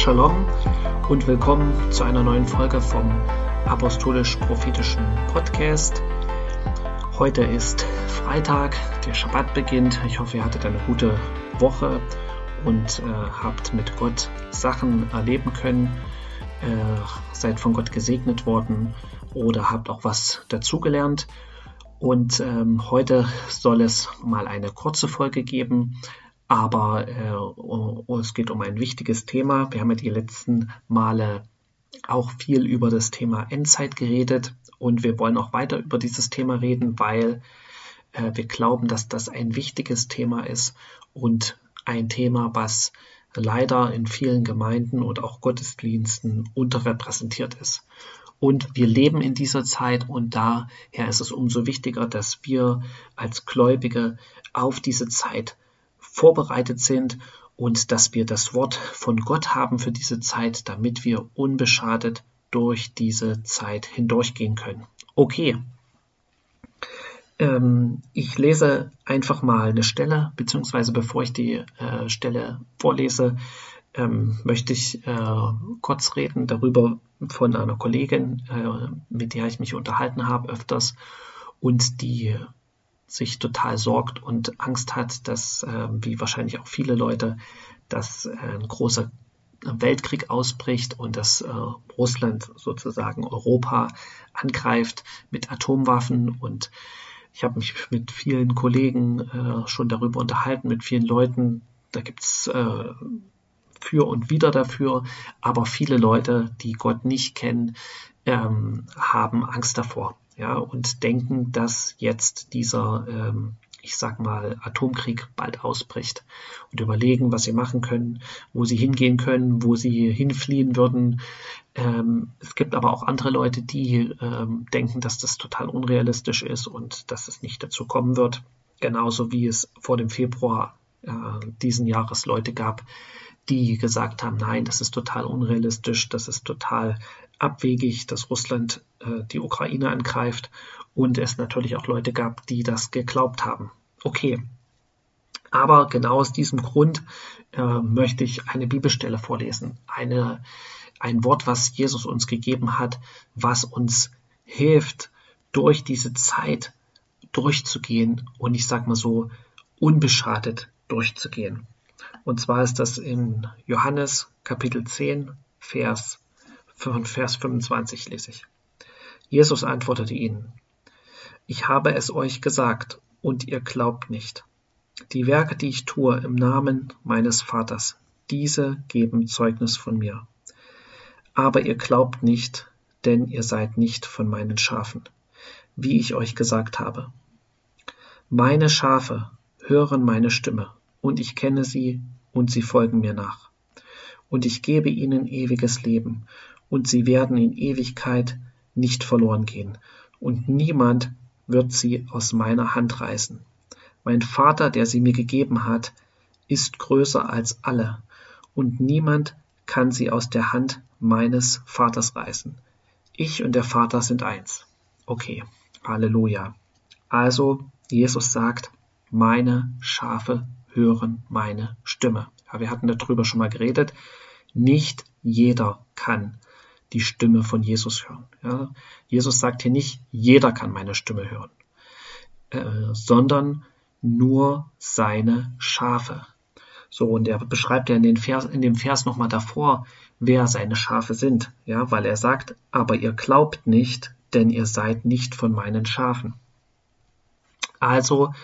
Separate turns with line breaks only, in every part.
Shalom und willkommen zu einer neuen Folge vom Apostolisch-Prophetischen Podcast. Heute ist Freitag, der Shabbat beginnt. Ich hoffe, ihr hattet eine gute Woche und äh, habt mit Gott Sachen erleben können, äh, seid von Gott gesegnet worden oder habt auch was dazugelernt. Und ähm, heute soll es mal eine kurze Folge geben, aber äh, es geht um ein wichtiges Thema. Wir haben ja die letzten Male auch viel über das Thema Endzeit geredet und wir wollen auch weiter über dieses Thema reden, weil äh, wir glauben, dass das ein wichtiges Thema ist und ein Thema, was leider in vielen Gemeinden und auch Gottesdiensten unterrepräsentiert ist. Und wir leben in dieser Zeit und daher ist es umso wichtiger, dass wir als Gläubige auf diese Zeit vorbereitet sind und dass wir das Wort von Gott haben für diese Zeit, damit wir unbeschadet durch diese Zeit hindurchgehen können. Okay, ähm, ich lese einfach mal eine Stelle, beziehungsweise bevor ich die äh, Stelle vorlese, ähm, möchte ich äh, kurz reden darüber von einer Kollegin, äh, mit der ich mich unterhalten habe öfters und die sich total sorgt und Angst hat, dass, äh, wie wahrscheinlich auch viele Leute, dass äh, ein großer Weltkrieg ausbricht und dass äh, Russland sozusagen Europa angreift mit Atomwaffen. Und ich habe mich mit vielen Kollegen äh, schon darüber unterhalten, mit vielen Leuten. Da gibt es äh, für und wieder dafür, aber viele Leute, die Gott nicht kennen, ähm, haben Angst davor ja, und denken, dass jetzt dieser ähm, ich sag mal, Atomkrieg bald ausbricht und überlegen, was sie machen können, wo sie hingehen können, wo sie hinfliehen würden. Ähm, es gibt aber auch andere Leute, die ähm, denken, dass das total unrealistisch ist und dass es nicht dazu kommen wird. Genauso wie es vor dem Februar äh, diesen Jahres Leute gab, die gesagt haben, nein, das ist total unrealistisch, das ist total abwegig, dass Russland äh, die Ukraine angreift und es natürlich auch Leute gab, die das geglaubt haben. Okay. Aber genau aus diesem Grund äh, möchte ich eine Bibelstelle vorlesen. Eine, ein Wort, was Jesus uns gegeben hat, was uns hilft, durch diese Zeit durchzugehen und ich sage mal so, unbeschadet durchzugehen. Und zwar ist das in Johannes Kapitel 10, Vers, Vers 25 lese ich. Jesus antwortete ihnen, ich habe es euch gesagt, und ihr glaubt nicht. Die Werke, die ich tue im Namen meines Vaters, diese geben Zeugnis von mir. Aber ihr glaubt nicht, denn ihr seid nicht von meinen Schafen, wie ich euch gesagt habe. Meine Schafe hören meine Stimme, und ich kenne sie, und sie folgen mir nach. Und ich gebe ihnen ewiges Leben, und sie werden in Ewigkeit nicht verloren gehen, und niemand wird sie aus meiner Hand reißen. Mein Vater, der sie mir gegeben hat, ist größer als alle, und niemand kann sie aus der Hand meines Vaters reißen. Ich und der Vater sind eins. Okay, Halleluja. Also, Jesus sagt, meine Schafe hören meine Stimme. Ja, wir hatten darüber schon mal geredet. Nicht jeder kann die Stimme von Jesus hören. Ja, Jesus sagt hier nicht, jeder kann meine Stimme hören, äh, sondern nur seine Schafe. So, und er beschreibt ja in, den Vers, in dem Vers nochmal davor, wer seine Schafe sind. Ja, weil er sagt, aber ihr glaubt nicht, denn ihr seid nicht von meinen Schafen. Also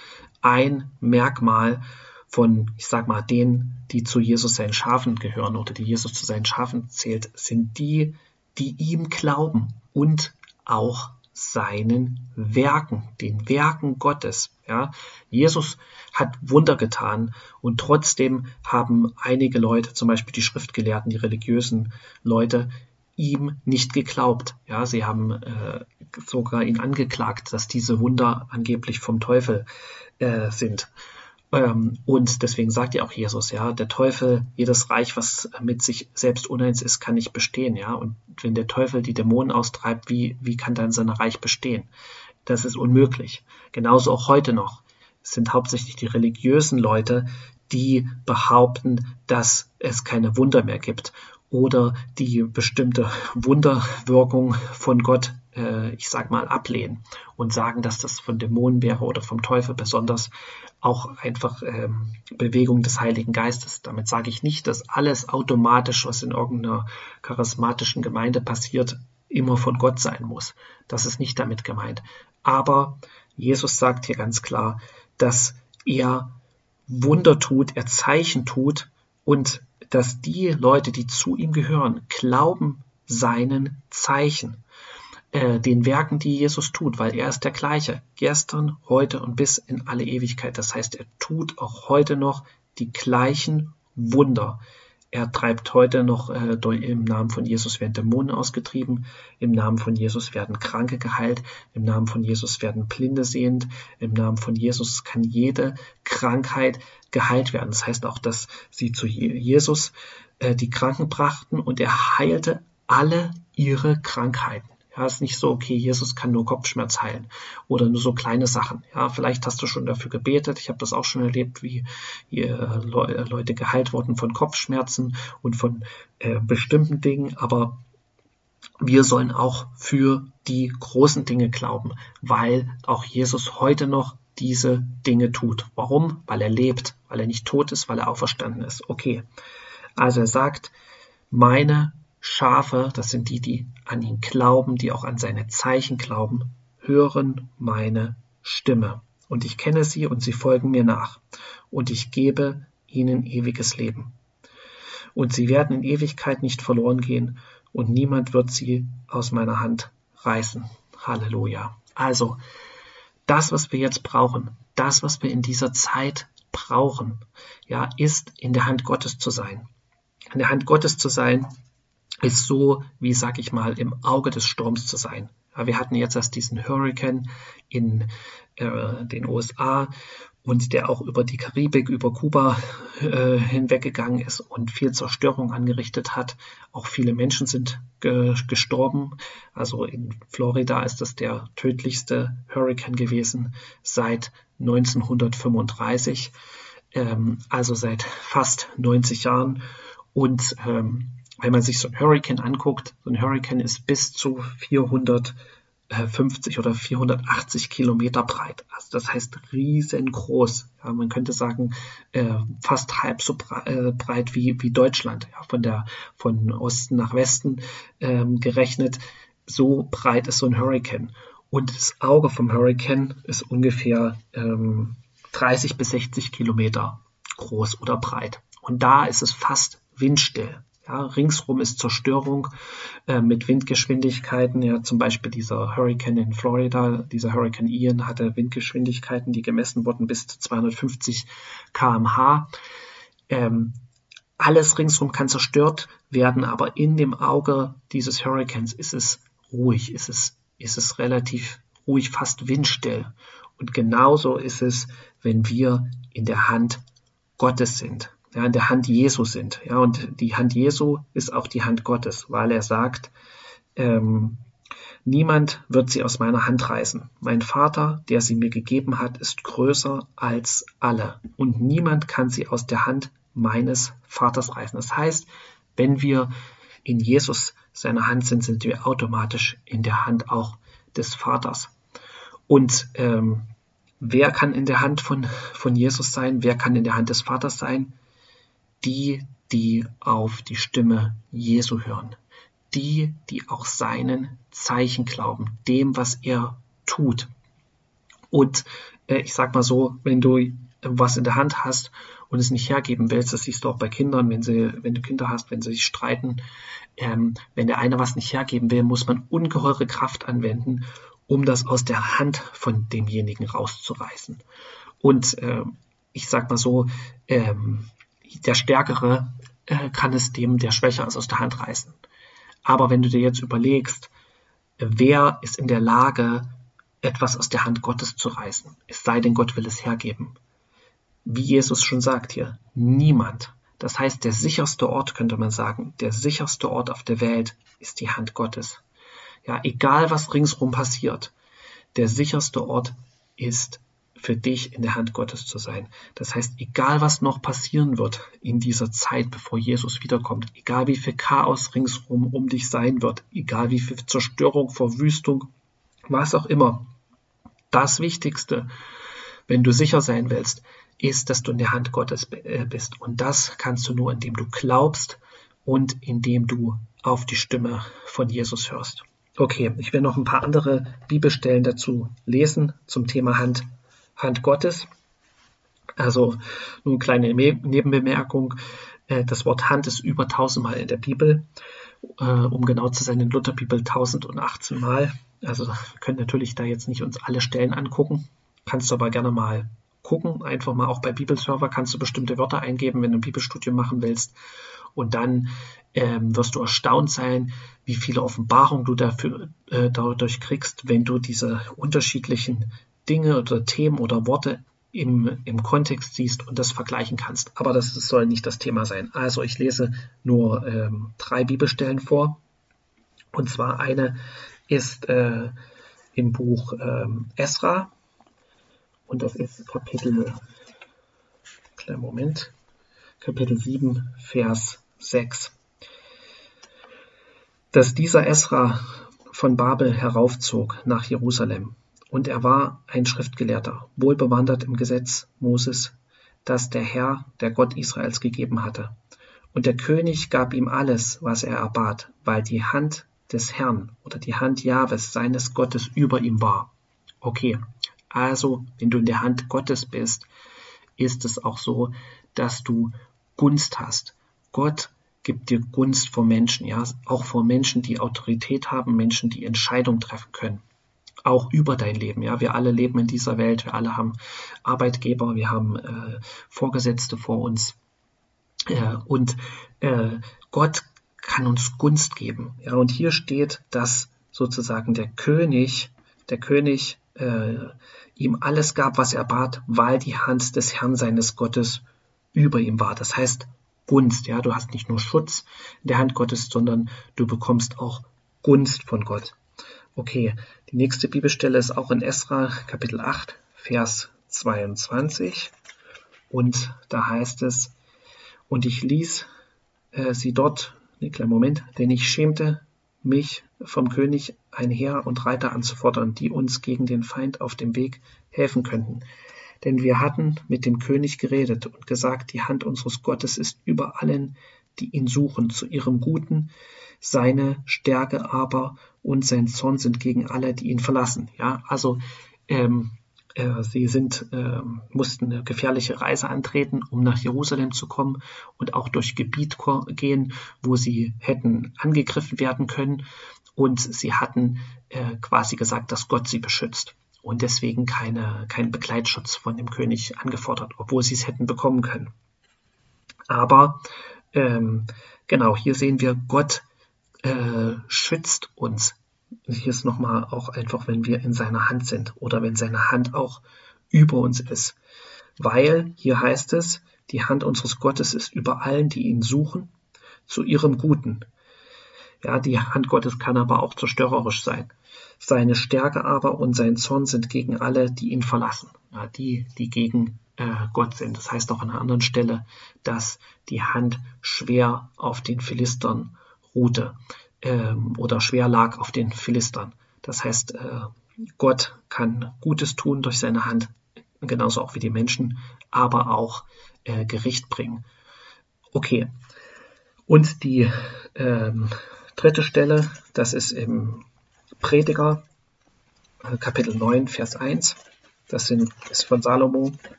ein Merkmal von, ich sag mal, denen, die zu Jesus seinen Schafen gehören oder die Jesus zu seinen Schafen zählt, sind die, die ihm glauben und auch seinen Werken, den Werken Gottes. Ja, Jesus hat Wunder getan und trotzdem haben einige Leute, zum Beispiel die Schriftgelehrten, die religiösen Leute, ihm nicht geglaubt. Ja, sie haben äh, sogar ihn angeklagt, dass diese Wunder angeblich vom Teufel äh, sind. Ähm, und deswegen sagt ja auch Jesus, ja, der Teufel, jedes Reich, was mit sich selbst uneins ist, kann nicht bestehen, ja. Und wenn der Teufel die Dämonen austreibt, wie, wie kann dann sein Reich bestehen? Das ist unmöglich. Genauso auch heute noch. Sind hauptsächlich die religiösen Leute, die behaupten, dass es keine Wunder mehr gibt oder die bestimmte Wunderwirkung von Gott, äh, ich sag mal, ablehnen und sagen, dass das von Dämonen wäre oder vom Teufel besonders auch einfach ähm, Bewegung des Heiligen Geistes. Damit sage ich nicht, dass alles automatisch, was in irgendeiner charismatischen Gemeinde passiert, immer von Gott sein muss. Das ist nicht damit gemeint. Aber Jesus sagt hier ganz klar, dass er Wunder tut, er Zeichen tut und dass die Leute, die zu ihm gehören, glauben seinen Zeichen, äh, den Werken, die Jesus tut, weil er ist der gleiche, gestern, heute und bis in alle Ewigkeit. Das heißt, er tut auch heute noch die gleichen Wunder. Er treibt heute noch äh, im Namen von Jesus werden Dämonen ausgetrieben, im Namen von Jesus werden Kranke geheilt, im Namen von Jesus werden Blinde sehend, im Namen von Jesus kann jede Krankheit geheilt werden. Das heißt auch, dass sie zu Jesus äh, die Kranken brachten und er heilte alle ihre Krankheiten. Ja, ist nicht so, okay, Jesus kann nur Kopfschmerz heilen oder nur so kleine Sachen. Ja, vielleicht hast du schon dafür gebetet. Ich habe das auch schon erlebt, wie hier Leute geheilt wurden von Kopfschmerzen und von äh, bestimmten Dingen. Aber wir sollen auch für die großen Dinge glauben, weil auch Jesus heute noch diese Dinge tut. Warum? Weil er lebt, weil er nicht tot ist, weil er auferstanden ist. Okay. Also er sagt, meine Schafe, das sind die, die an ihn glauben, die auch an seine Zeichen glauben, hören meine Stimme. Und ich kenne sie und sie folgen mir nach. Und ich gebe ihnen ewiges Leben. Und sie werden in Ewigkeit nicht verloren gehen und niemand wird sie aus meiner Hand reißen. Halleluja. Also, das, was wir jetzt brauchen, das, was wir in dieser Zeit brauchen, ja, ist in der Hand Gottes zu sein. In der Hand Gottes zu sein, ist so, wie sag ich mal, im Auge des Sturms zu sein. Ja, wir hatten jetzt erst diesen Hurricane in äh, den USA und der auch über die Karibik, über Kuba äh, hinweggegangen ist und viel Zerstörung angerichtet hat. Auch viele Menschen sind ge gestorben. Also in Florida ist das der tödlichste Hurricane gewesen seit 1935, ähm, also seit fast 90 Jahren. Und ähm, wenn man sich so ein Hurricane anguckt, so ein Hurricane ist bis zu 450 oder 480 Kilometer breit. Also das heißt riesengroß. Ja, man könnte sagen, äh, fast halb so äh, breit wie, wie Deutschland. Ja, von, der, von Osten nach Westen ähm, gerechnet. So breit ist so ein Hurricane. Und das Auge vom Hurricane ist ungefähr ähm, 30 bis 60 Kilometer groß oder breit. Und da ist es fast windstill. Ja, ringsrum ist Zerstörung äh, mit Windgeschwindigkeiten. Ja, zum Beispiel dieser Hurricane in Florida, dieser Hurricane Ian hatte Windgeschwindigkeiten, die gemessen wurden bis zu 250 km/h. Ähm, alles ringsrum kann zerstört werden, aber in dem Auge dieses Hurricanes ist es ruhig, ist es, ist es relativ ruhig, fast windstill. Und genauso ist es, wenn wir in der Hand Gottes sind ja, in der Hand Jesu sind. Ja, und die Hand Jesu ist auch die Hand Gottes, weil er sagt, ähm, niemand wird sie aus meiner Hand reißen. Mein Vater, der sie mir gegeben hat, ist größer als alle. Und niemand kann sie aus der Hand meines Vaters reißen. Das heißt, wenn wir in Jesus seiner Hand sind, sind wir automatisch in der Hand auch des Vaters. Und ähm, wer kann in der Hand von, von Jesus sein? Wer kann in der Hand des Vaters sein? Die, die auf die Stimme Jesu hören, die, die auch seinen Zeichen glauben, dem, was er tut. Und äh, ich sag mal so, wenn du was in der Hand hast und es nicht hergeben willst, das siehst du auch bei Kindern, wenn sie, wenn du Kinder hast, wenn sie sich streiten, ähm, wenn der eine was nicht hergeben will, muss man ungeheure Kraft anwenden, um das aus der Hand von demjenigen rauszureißen. Und äh, ich sag mal so, ähm, der Stärkere äh, kann es dem, der schwächer ist, aus der Hand reißen. Aber wenn du dir jetzt überlegst, wer ist in der Lage, etwas aus der Hand Gottes zu reißen, es sei denn, Gott will es hergeben. wie Jesus schon sagt hier, niemand. Das heißt, der sicherste Ort, könnte man sagen, der sicherste Ort auf der Welt ist die Hand Gottes. Ja, egal was ringsrum passiert, der sicherste Ort ist für dich in der Hand Gottes zu sein. Das heißt, egal was noch passieren wird in dieser Zeit, bevor Jesus wiederkommt, egal wie viel Chaos ringsrum um dich sein wird, egal wie viel Zerstörung, Verwüstung, was auch immer, das Wichtigste, wenn du sicher sein willst, ist, dass du in der Hand Gottes äh, bist. Und das kannst du nur, indem du glaubst und indem du auf die Stimme von Jesus hörst. Okay, ich will noch ein paar andere Bibelstellen dazu lesen zum Thema Hand, Hand Gottes. Also nur eine kleine Nebenbemerkung. Äh, das Wort Hand ist über tausendmal in der Bibel. Äh, um genau zu sein, in Lutherbibel 1018 Mal. Also wir können natürlich da jetzt nicht uns alle Stellen angucken. Kannst du aber gerne mal gucken. Einfach mal auch bei Bibelserver kannst du bestimmte Wörter eingeben, wenn du ein Bibelstudium machen willst. Und dann ähm, wirst du erstaunt sein, wie viele Offenbarungen du dafür äh, dadurch kriegst, wenn du diese unterschiedlichen Dinge oder Themen oder Worte im, im Kontext siehst und das vergleichen kannst. Aber das, soll nicht das Thema sein. Also ich lese nur ähm, drei Bibelstellen vor. Und zwar eine ist äh, im Buch ähm, Esra, und das ist Kapitel, kleinen Moment, Kapitel 7, Vers 6. Dass dieser Esra von Babel heraufzog nach Jerusalem, und er war ein Schriftgelehrter, wohlbewandert im Gesetz Moses, das der Herr, der Gott Israels, gegeben hatte. Und der König gab ihm alles, was er erbat, weil die Hand des Herrn oder die Hand Jahwes, seines Gottes, über ihm war. Okay, also, wenn du in der Hand Gottes bist, ist es auch so, dass du Gunst hast. Gott gibt dir Gunst vor Menschen, ja, auch vor Menschen, die Autorität haben, Menschen, die Entscheidungen treffen können. Auch über dein Leben, ja. Wir alle leben in dieser Welt, wir alle haben Arbeitgeber, wir haben äh, Vorgesetzte vor uns. Äh, und äh, Gott kann uns Gunst geben. Ja, und hier steht, dass sozusagen der König, der König äh, ihm alles gab, was er bat, weil die Hand des Herrn seines Gottes über ihm war. Das heißt Gunst, ja, du hast nicht nur Schutz in der Hand Gottes, sondern du bekommst auch Gunst von Gott. Okay, die nächste Bibelstelle ist auch in Esra, Kapitel 8, Vers 22. Und da heißt es, und ich ließ äh, sie dort, nee, kleinen Moment, denn ich schämte mich vom König ein Heer und Reiter anzufordern, die uns gegen den Feind auf dem Weg helfen könnten. Denn wir hatten mit dem König geredet und gesagt, die Hand unseres Gottes ist über allen, die ihn suchen, zu ihrem Guten, seine Stärke aber und sein Zorn sind gegen alle, die ihn verlassen. Ja, also ähm, äh, sie sind, äh, mussten eine gefährliche Reise antreten, um nach Jerusalem zu kommen und auch durch Gebiet gehen, wo sie hätten angegriffen werden können. Und sie hatten äh, quasi gesagt, dass Gott sie beschützt und deswegen keine, keinen Begleitschutz von dem König angefordert, obwohl sie es hätten bekommen können. Aber ähm, genau, hier sehen wir, Gott äh, schützt uns hier ist nochmal auch einfach, wenn wir in seiner Hand sind oder wenn seine Hand auch über uns ist. Weil hier heißt es, die Hand unseres Gottes ist über allen, die ihn suchen, zu ihrem Guten. Ja, die Hand Gottes kann aber auch zerstörerisch sein. Seine Stärke aber und sein Zorn sind gegen alle, die ihn verlassen. Ja, die, die gegen äh, Gott sind. Das heißt auch an einer anderen Stelle, dass die Hand schwer auf den Philistern ruhte ähm, oder schwer lag auf den Philistern. Das heißt, äh, Gott kann Gutes tun durch seine Hand, genauso auch wie die Menschen, aber auch äh, Gericht bringen. Okay. Und die ähm, dritte Stelle, das ist im Prediger, äh, Kapitel 9, Vers 1. Das sind, ist von Salomo.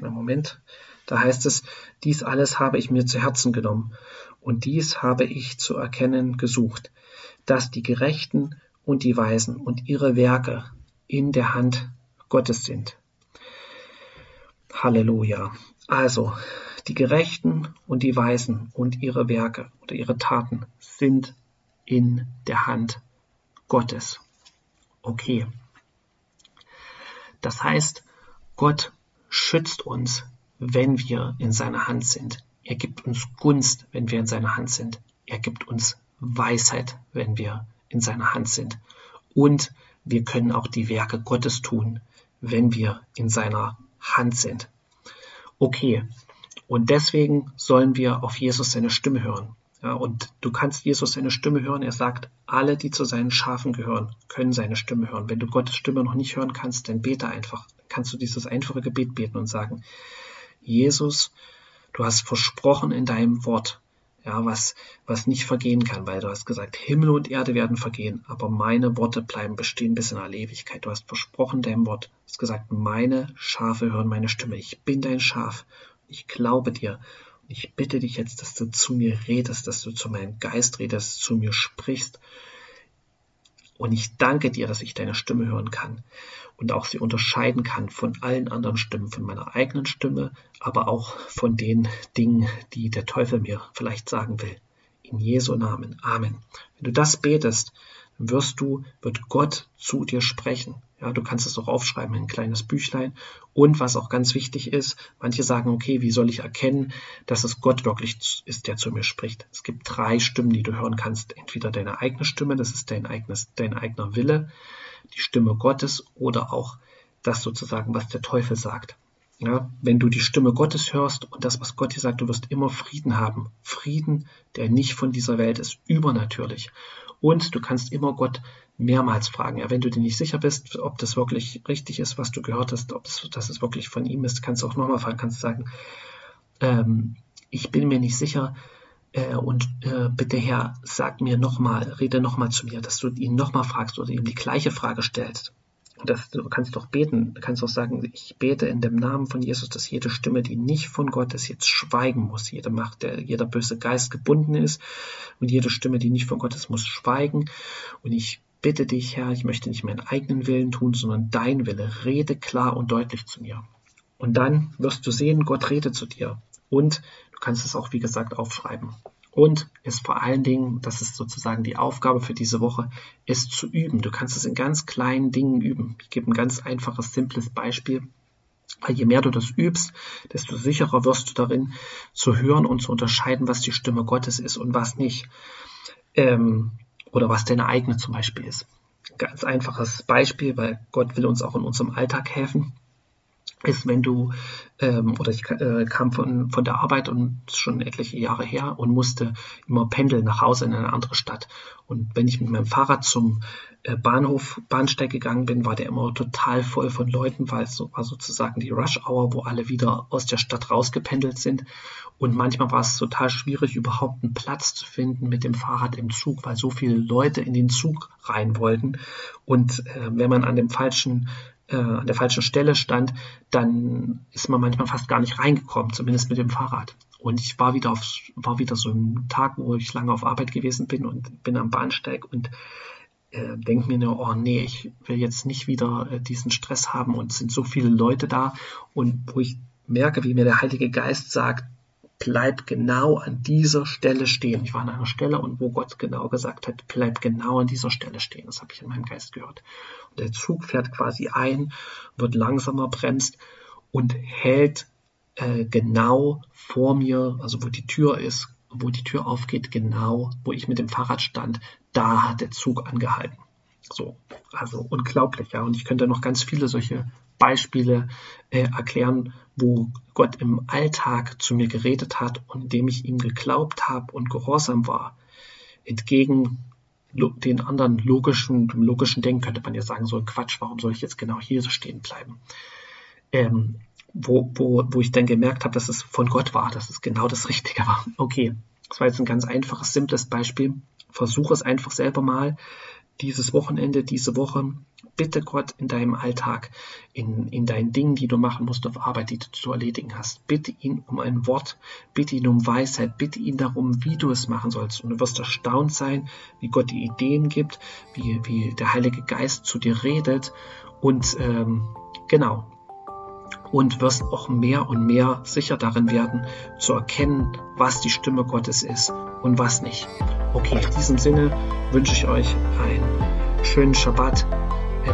Moment. Da heißt es, dies alles habe ich mir zu Herzen genommen und dies habe ich zu erkennen gesucht, dass die Gerechten und die Weisen und ihre Werke in der Hand Gottes sind. Halleluja. Also, die Gerechten und die Weisen und ihre Werke oder ihre Taten sind in der Hand Gottes. Okay. Das heißt, Gott schützt uns, wenn wir in seiner Hand sind. Er gibt uns Gunst, wenn wir in seiner Hand sind. Er gibt uns Weisheit, wenn wir in seiner Hand sind. Und wir können auch die Werke Gottes tun, wenn wir in seiner Hand sind. Okay, und deswegen sollen wir auf Jesus seine Stimme hören. Ja, und du kannst Jesus seine Stimme hören. Er sagt, alle, die zu seinen Schafen gehören, können seine Stimme hören. Wenn du Gottes Stimme noch nicht hören kannst, dann bete einfach. Kannst du dieses einfache Gebet beten und sagen, Jesus, du hast versprochen in deinem Wort, ja, was, was nicht vergehen kann, weil du hast gesagt, Himmel und Erde werden vergehen, aber meine Worte bleiben bestehen bis in alle Ewigkeit. Du hast versprochen deinem Wort, hast gesagt, meine Schafe hören meine Stimme. Ich bin dein Schaf. Ich glaube dir ich bitte dich jetzt, dass du zu mir redest, dass du zu meinem Geist redest, zu mir sprichst. Und ich danke dir, dass ich deine Stimme hören kann und auch sie unterscheiden kann von allen anderen Stimmen, von meiner eigenen Stimme, aber auch von den Dingen, die der Teufel mir vielleicht sagen will. In Jesu Namen. Amen. Wenn du das betest, wirst du, wird Gott zu dir sprechen. Ja, du kannst es auch aufschreiben in ein kleines Büchlein. Und was auch ganz wichtig ist, manche sagen, okay, wie soll ich erkennen, dass es Gott wirklich ist, der zu mir spricht? Es gibt drei Stimmen, die du hören kannst. Entweder deine eigene Stimme, das ist dein, eigenes, dein eigener Wille, die Stimme Gottes oder auch das sozusagen, was der Teufel sagt. Ja, wenn du die Stimme Gottes hörst und das, was Gott dir sagt, du wirst immer Frieden haben. Frieden, der nicht von dieser Welt ist, übernatürlich. Und du kannst immer Gott mehrmals fragen. Ja, wenn du dir nicht sicher bist, ob das wirklich richtig ist, was du gehört hast, ob das, dass es wirklich von ihm ist, kannst du auch nochmal fragen, kannst sagen, ähm, ich bin mir nicht sicher äh, und äh, bitte Herr, sag mir nochmal, rede nochmal zu mir, dass du ihn nochmal fragst oder ihm die gleiche Frage stellst das, du kannst doch beten, du kannst doch sagen, ich bete in dem Namen von Jesus, dass jede Stimme, die nicht von Gott ist, jetzt schweigen muss. Jede Macht, der, jeder böse Geist gebunden ist und jede Stimme, die nicht von Gott ist, muss schweigen. Und ich bitte dich, Herr, ich möchte nicht meinen eigenen Willen tun, sondern dein Wille. Rede klar und deutlich zu mir. Und dann wirst du sehen, Gott redet zu dir. Und du kannst es auch, wie gesagt, aufschreiben. Und ist vor allen Dingen, das ist sozusagen die Aufgabe für diese Woche, ist zu üben. Du kannst es in ganz kleinen Dingen üben. Ich gebe ein ganz einfaches, simples Beispiel. Weil je mehr du das übst, desto sicherer wirst du darin zu hören und zu unterscheiden, was die Stimme Gottes ist und was nicht. Ähm, oder was deine eigene zum Beispiel ist. Ganz einfaches Beispiel, weil Gott will uns auch in unserem Alltag helfen ist, wenn du, ähm, oder ich äh, kam von, von der Arbeit und schon etliche Jahre her und musste immer pendeln nach Hause in eine andere Stadt. Und wenn ich mit meinem Fahrrad zum äh, Bahnhof, Bahnsteig gegangen bin, war der immer total voll von Leuten, weil es so, war sozusagen die Rush Hour, wo alle wieder aus der Stadt rausgependelt sind. Und manchmal war es total schwierig, überhaupt einen Platz zu finden mit dem Fahrrad im Zug, weil so viele Leute in den Zug rein wollten. Und äh, wenn man an dem falschen äh, an der falschen Stelle stand, dann ist man manchmal fast gar nicht reingekommen, zumindest mit dem Fahrrad. Und ich war wieder auf, war wieder so ein Tag, wo ich lange auf Arbeit gewesen bin und bin am Bahnsteig und äh, denke mir nur, oh nee, ich will jetzt nicht wieder äh, diesen Stress haben und sind so viele Leute da und wo ich merke, wie mir der Heilige Geist sagt, bleib genau an dieser Stelle stehen. Ich war an einer Stelle und wo Gott genau gesagt hat, bleib genau an dieser Stelle stehen. Das habe ich in meinem Geist gehört. Und der Zug fährt quasi ein, wird langsamer, bremst und hält äh, genau vor mir, also wo die Tür ist, wo die Tür aufgeht, genau, wo ich mit dem Fahrrad stand, da hat der Zug angehalten. So, also unglaublich, ja. Und ich könnte noch ganz viele solche Beispiele äh, erklären, wo Gott im Alltag zu mir geredet hat und indem ich ihm geglaubt habe und gehorsam war, entgegen den anderen logischen, dem logischen Denken könnte man ja sagen, so Quatsch, warum soll ich jetzt genau hier so stehen bleiben? Ähm, wo, wo, wo ich dann gemerkt habe, dass es von Gott war, dass es genau das Richtige war. Okay, das war jetzt ein ganz einfaches, simples Beispiel. Versuche es einfach selber mal dieses Wochenende, diese Woche, bitte Gott in deinem Alltag, in, in deinen Dingen, die du machen musst auf Arbeit, die du zu erledigen hast. Bitte ihn um ein Wort, bitte ihn um Weisheit, bitte ihn darum, wie du es machen sollst. Und du wirst erstaunt sein, wie Gott die Ideen gibt, wie, wie der Heilige Geist zu dir redet. Und ähm, genau, und wirst auch mehr und mehr sicher darin werden, zu erkennen, was die Stimme Gottes ist und was nicht. Okay, in diesem Sinne wünsche ich euch einen schönen Schabbat,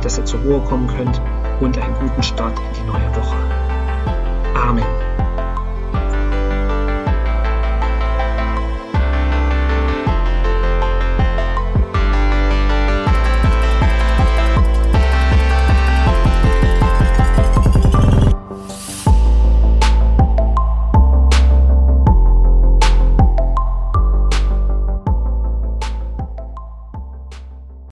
dass ihr zur Ruhe kommen könnt und einen guten Start in die neue Woche. Amen.